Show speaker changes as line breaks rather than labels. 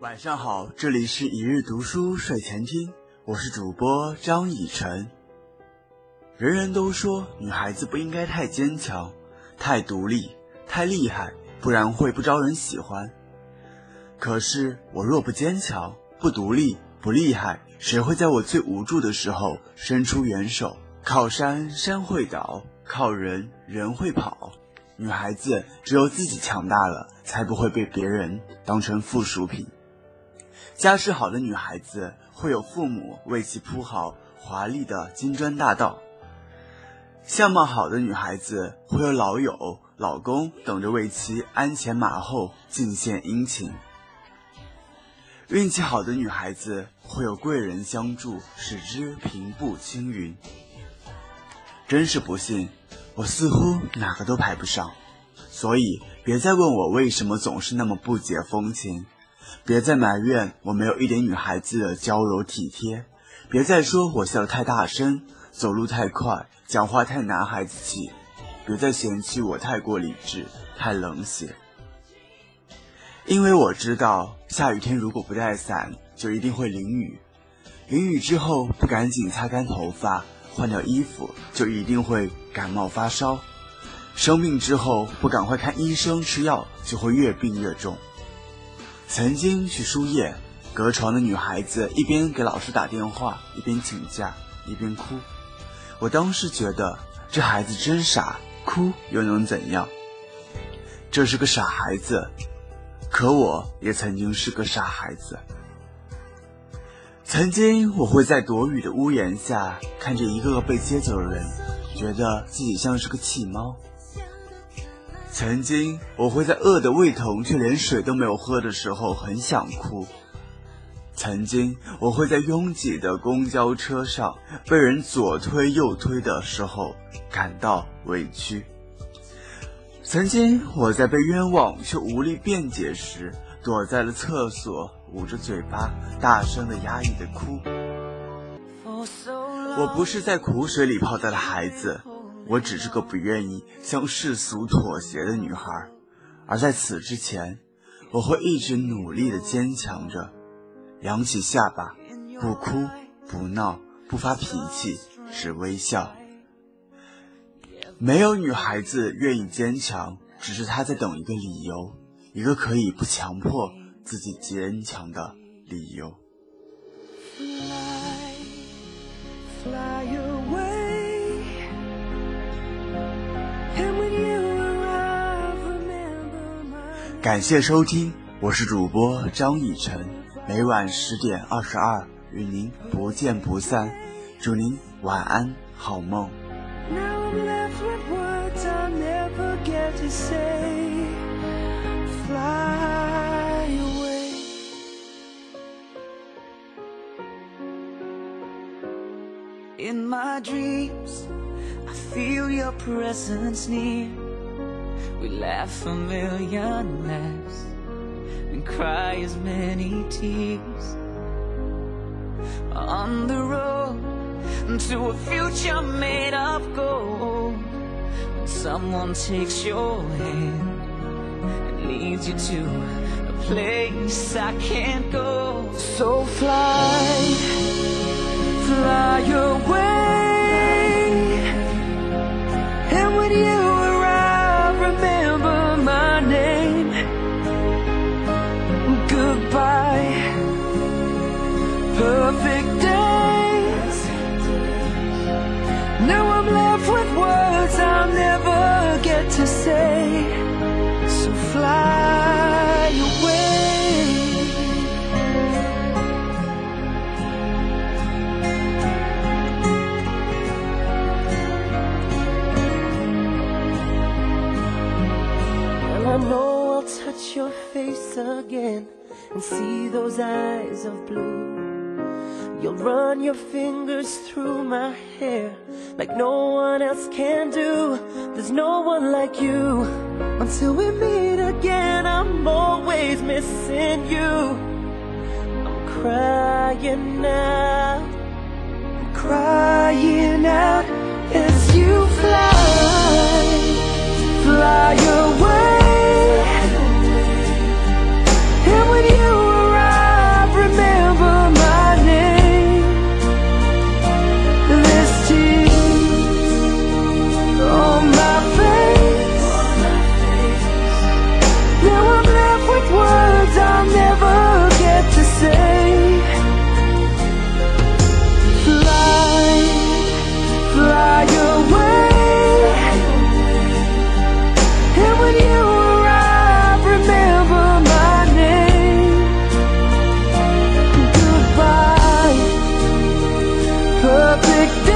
晚上好，这里是一日读书睡前听，我是主播张以晨。人人都说女孩子不应该太坚强、太独立、太厉害，不然会不招人喜欢。可是我若不坚强、不独立、不厉害，谁会在我最无助的时候伸出援手？靠山山会倒，靠人人会跑。女孩子只有自己强大了，才不会被别人当成附属品。家世好的女孩子会有父母为其铺好华丽的金砖大道，相貌好的女孩子会有老友、老公等着为其鞍前马后尽献殷勤。运气好的女孩子会有贵人相助，使之平步青云。真是不幸，我似乎哪个都排不上，所以别再问我为什么总是那么不解风情。别再埋怨我没有一点女孩子的娇柔体贴，别再说我笑得太大声，走路太快，讲话太男孩子气，别再嫌弃我太过理智，太冷血。因为我知道，下雨天如果不带伞，就一定会淋雨；淋雨之后不赶紧擦干头发，换掉衣服，就一定会感冒发烧；生病之后不赶快看医生吃药，就会越病越重。曾经去输液，隔床的女孩子一边给老师打电话，一边请假，一边哭。我当时觉得这孩子真傻，哭又能怎样？这是个傻孩子，可我也曾经是个傻孩子。曾经我会在躲雨的屋檐下，看着一个个被接走的人，觉得自己像是个弃猫。曾经，我会在饿得胃疼却连水都没有喝的时候很想哭；曾经，我会在拥挤的公交车上被人左推右推的时候感到委屈；曾经，我在被冤枉却无力辩解时，躲在了厕所，捂着嘴巴，大声的压抑的哭。我不是在苦水里泡大的孩子。我只是个不愿意向世俗妥协的女孩，而在此之前，我会一直努力的坚强着，扬起下巴，不哭不闹不发脾气，只微笑。没有女孩子愿意坚强，只是她在等一个理由，一个可以不强迫自己坚强的理由。感谢收听，我是主播张以晨，每晚十点二十二与您不见不散，祝您晚安，好梦。We laugh a million laughs and cry as many tears on the road to a future made of gold. When someone takes your hand and leads you to a place I can't go, so fly, fly away, perfect days. Now I'm left with words I'll never get to say. So fly away. Well, I know I'll touch your face again and see those eyes of blue. You'll run your fingers through my hair like no one else can do. There's no one like you. Until we meet again, I'm always missing you. I'm crying out, I'm crying out as you fly, fly away. picked